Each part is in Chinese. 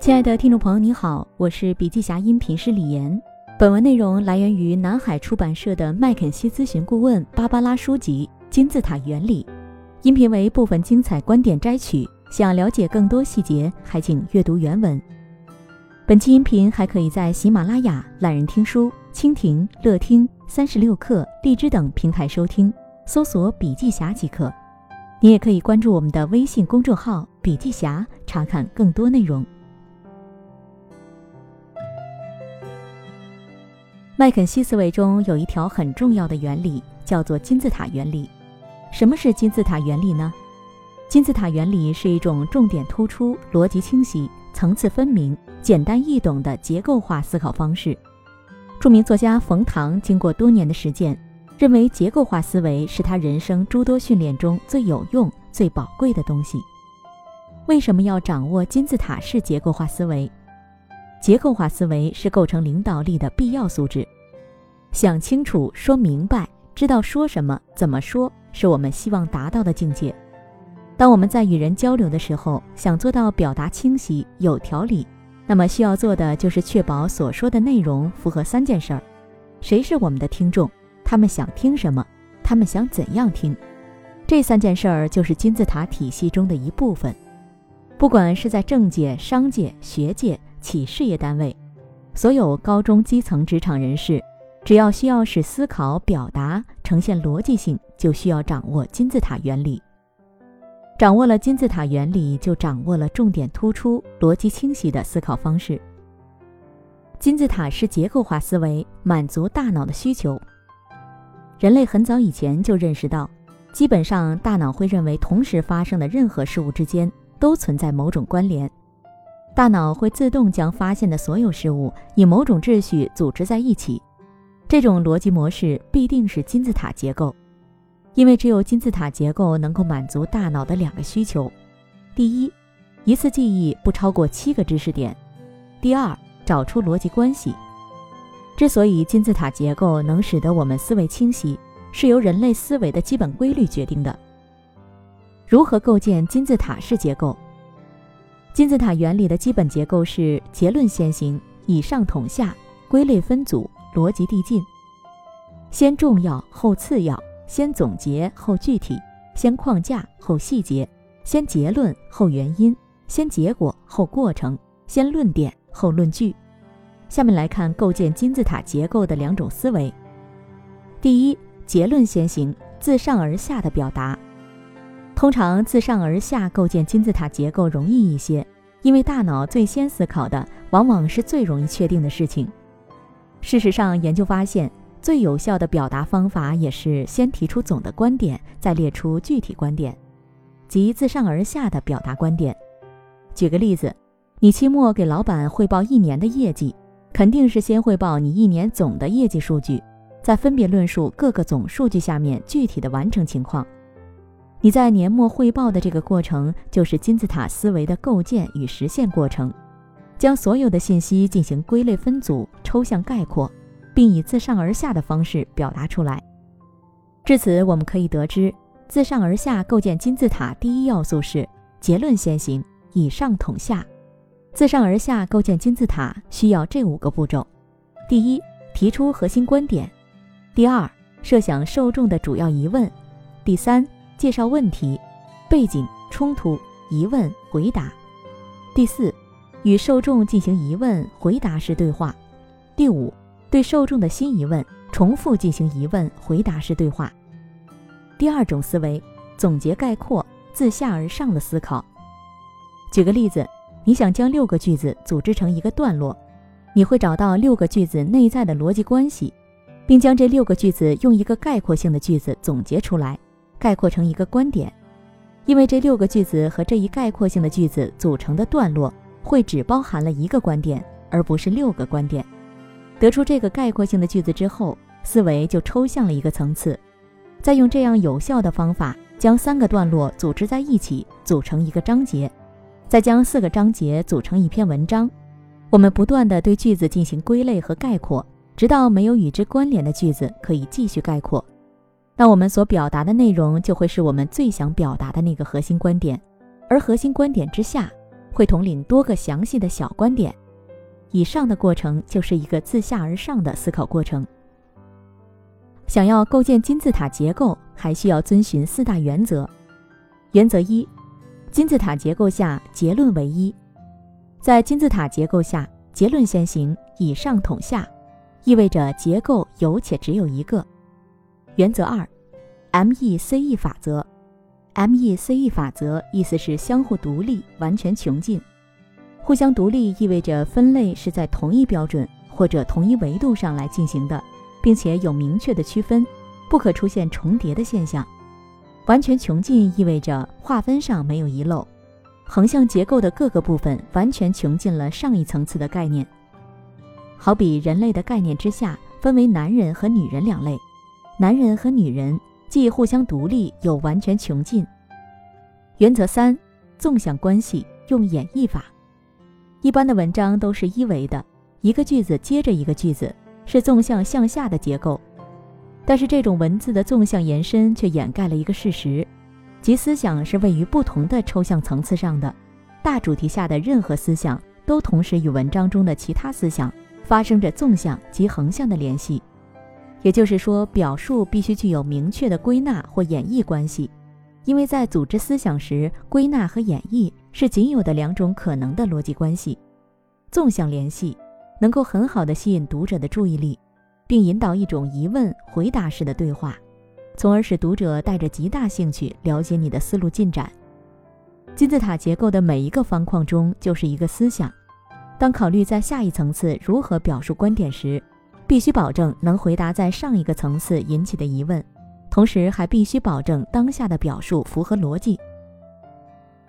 亲爱的听众朋友，你好，我是笔记侠音频师李岩。本文内容来源于南海出版社的麦肯锡咨询顾问芭芭拉书籍《金字塔原理》，音频为部分精彩观点摘取。想了解更多细节，还请阅读原文。本期音频还可以在喜马拉雅、懒人听书、蜻蜓、乐听、三十六课、荔枝等平台收听，搜索“笔记侠”即可。你也可以关注我们的微信公众号“笔记侠”，查看更多内容。麦肯锡思维中有一条很重要的原理，叫做金字塔原理。什么是金字塔原理呢？金字塔原理是一种重点突出、逻辑清晰、层次分明、简单易懂的结构化思考方式。著名作家冯唐经过多年的实践。认为结构化思维是他人生诸多训练中最有用、最宝贵的东西。为什么要掌握金字塔式结构化思维？结构化思维是构成领导力的必要素质。想清楚、说明白、知道说什么、怎么说，是我们希望达到的境界。当我们在与人交流的时候，想做到表达清晰、有条理，那么需要做的就是确保所说的内容符合三件事儿：谁是我们的听众？他们想听什么？他们想怎样听？这三件事儿就是金字塔体系中的一部分。不管是在政界、商界、学界、企事业单位，所有高中基层职场人士，只要需要使思考表达呈现逻辑性，就需要掌握金字塔原理。掌握了金字塔原理，就掌握了重点突出、逻辑清晰的思考方式。金字塔是结构化思维，满足大脑的需求。人类很早以前就认识到，基本上大脑会认为同时发生的任何事物之间都存在某种关联，大脑会自动将发现的所有事物以某种秩序组织在一起。这种逻辑模式必定是金字塔结构，因为只有金字塔结构能够满足大脑的两个需求：第一，一次记忆不超过七个知识点；第二，找出逻辑关系。之所以金字塔结构能使得我们思维清晰，是由人类思维的基本规律决定的。如何构建金字塔式结构？金字塔原理的基本结构是结论先行，以上统下，归类分组，逻辑递进。先重要后次要，先总结后具体，先框架后细节，先结论后原因，先结果后过程，先论点后论据。下面来看构建金字塔结构的两种思维。第一，结论先行，自上而下的表达。通常自上而下构建金字塔结构容易一些，因为大脑最先思考的往往是最容易确定的事情。事实上，研究发现，最有效的表达方法也是先提出总的观点，再列出具体观点，即自上而下的表达观点。举个例子，你期末给老板汇报一年的业绩。肯定是先汇报你一年总的业绩数据，再分别论述各个总数据下面具体的完成情况。你在年末汇报的这个过程，就是金字塔思维的构建与实现过程，将所有的信息进行归类分组、抽象概括，并以自上而下的方式表达出来。至此，我们可以得知，自上而下构建金字塔第一要素是结论先行，以上统下。自上而下构建金字塔需要这五个步骤：第一，提出核心观点；第二，设想受众的主要疑问；第三，介绍问题、背景、冲突、疑问、回答；第四，与受众进行疑问回答式对话；第五，对受众的新疑问重复进行疑问回答式对话。第二种思维，总结概括，自下而上的思考。举个例子。你想将六个句子组织成一个段落，你会找到六个句子内在的逻辑关系，并将这六个句子用一个概括性的句子总结出来，概括成一个观点。因为这六个句子和这一概括性的句子组成的段落，会只包含了一个观点，而不是六个观点。得出这个概括性的句子之后，思维就抽象了一个层次，再用这样有效的方法将三个段落组织在一起，组成一个章节。再将四个章节组成一篇文章，我们不断的对句子进行归类和概括，直到没有与之关联的句子可以继续概括。那我们所表达的内容就会是我们最想表达的那个核心观点，而核心观点之下，会统领多个详细的小观点。以上的过程就是一个自下而上的思考过程。想要构建金字塔结构，还需要遵循四大原则。原则一：金字塔结构下结论为一。在金字塔结构下，结论先行，以上统下，意味着结构有且只有一个。原则二：M.E.C.E 法则。M.E.C.E 法则意思是相互独立，完全穷尽。互相独立意味着分类是在同一标准或者同一维度上来进行的。并且有明确的区分，不可出现重叠的现象。完全穷尽意味着划分上没有遗漏，横向结构的各个部分完全穷尽了上一层次的概念。好比人类的概念之下分为男人和女人两类，男人和女人既互相独立又完全穷尽。原则三：纵向关系用演绎法。一般的文章都是一维的，一个句子接着一个句子。是纵向向下的结构，但是这种文字的纵向延伸却掩盖了一个事实，即思想是位于不同的抽象层次上的。大主题下的任何思想都同时与文章中的其他思想发生着纵向及横向的联系。也就是说，表述必须具有明确的归纳或演绎关系，因为在组织思想时，归纳和演绎是仅有的两种可能的逻辑关系。纵向联系。能够很好的吸引读者的注意力，并引导一种疑问回答式的对话，从而使读者带着极大兴趣了解你的思路进展。金字塔结构的每一个方框中就是一个思想。当考虑在下一层次如何表述观点时，必须保证能回答在上一个层次引起的疑问，同时还必须保证当下的表述符合逻辑。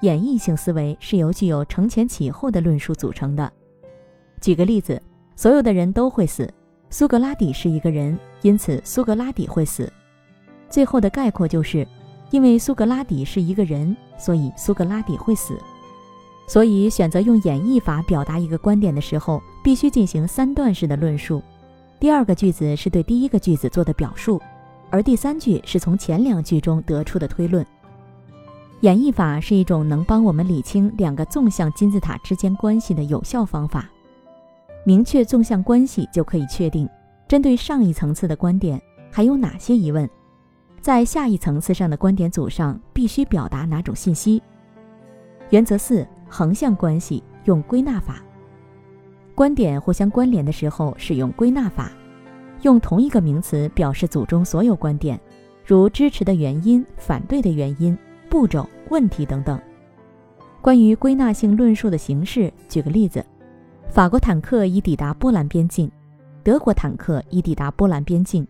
演绎性思维是由具有承前启后的论述组成的。举个例子，所有的人都会死。苏格拉底是一个人，因此苏格拉底会死。最后的概括就是，因为苏格拉底是一个人，所以苏格拉底会死。所以，选择用演绎法表达一个观点的时候，必须进行三段式的论述。第二个句子是对第一个句子做的表述，而第三句是从前两句中得出的推论。演绎法是一种能帮我们理清两个纵向金字塔之间关系的有效方法。明确纵向关系，就可以确定针对上一层次的观点还有哪些疑问，在下一层次上的观点组上必须表达哪种信息。原则四：横向关系用归纳法。观点互相关联的时候，使用归纳法，用同一个名词表示组中所有观点，如支持的原因、反对的原因、步骤、问题等等。关于归纳性论述的形式，举个例子。法国坦克已抵达波兰边境，德国坦克已抵达波兰边境，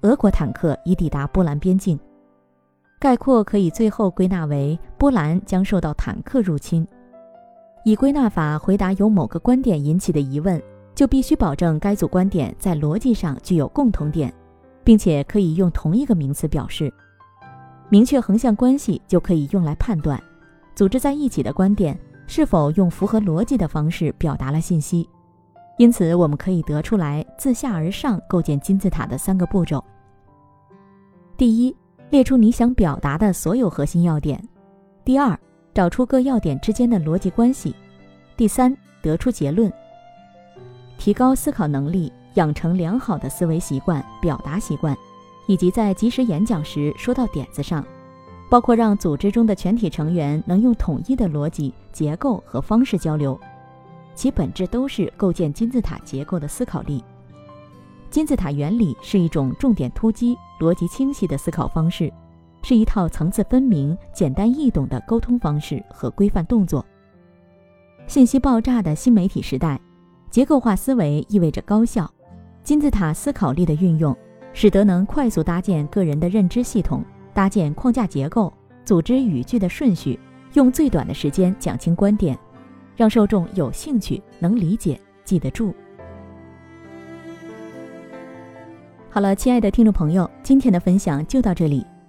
俄国坦克已抵达波兰边境。概括可以最后归纳为：波兰将受到坦克入侵。以归纳法回答由某个观点引起的疑问，就必须保证该组观点在逻辑上具有共同点，并且可以用同一个名词表示。明确横向关系就可以用来判断组织在一起的观点。是否用符合逻辑的方式表达了信息？因此，我们可以得出来自下而上构建金字塔的三个步骤：第一，列出你想表达的所有核心要点；第二，找出各要点之间的逻辑关系；第三，得出结论。提高思考能力，养成良好的思维习惯、表达习惯，以及在即时演讲时说到点子上。包括让组织中的全体成员能用统一的逻辑结构和方式交流，其本质都是构建金字塔结构的思考力。金字塔原理是一种重点突击、逻辑清晰的思考方式，是一套层次分明、简单易懂的沟通方式和规范动作。信息爆炸的新媒体时代，结构化思维意味着高效。金字塔思考力的运用，使得能快速搭建个人的认知系统。搭建框架结构，组织语句的顺序，用最短的时间讲清观点，让受众有兴趣、能理解、记得住。好了，亲爱的听众朋友，今天的分享就到这里，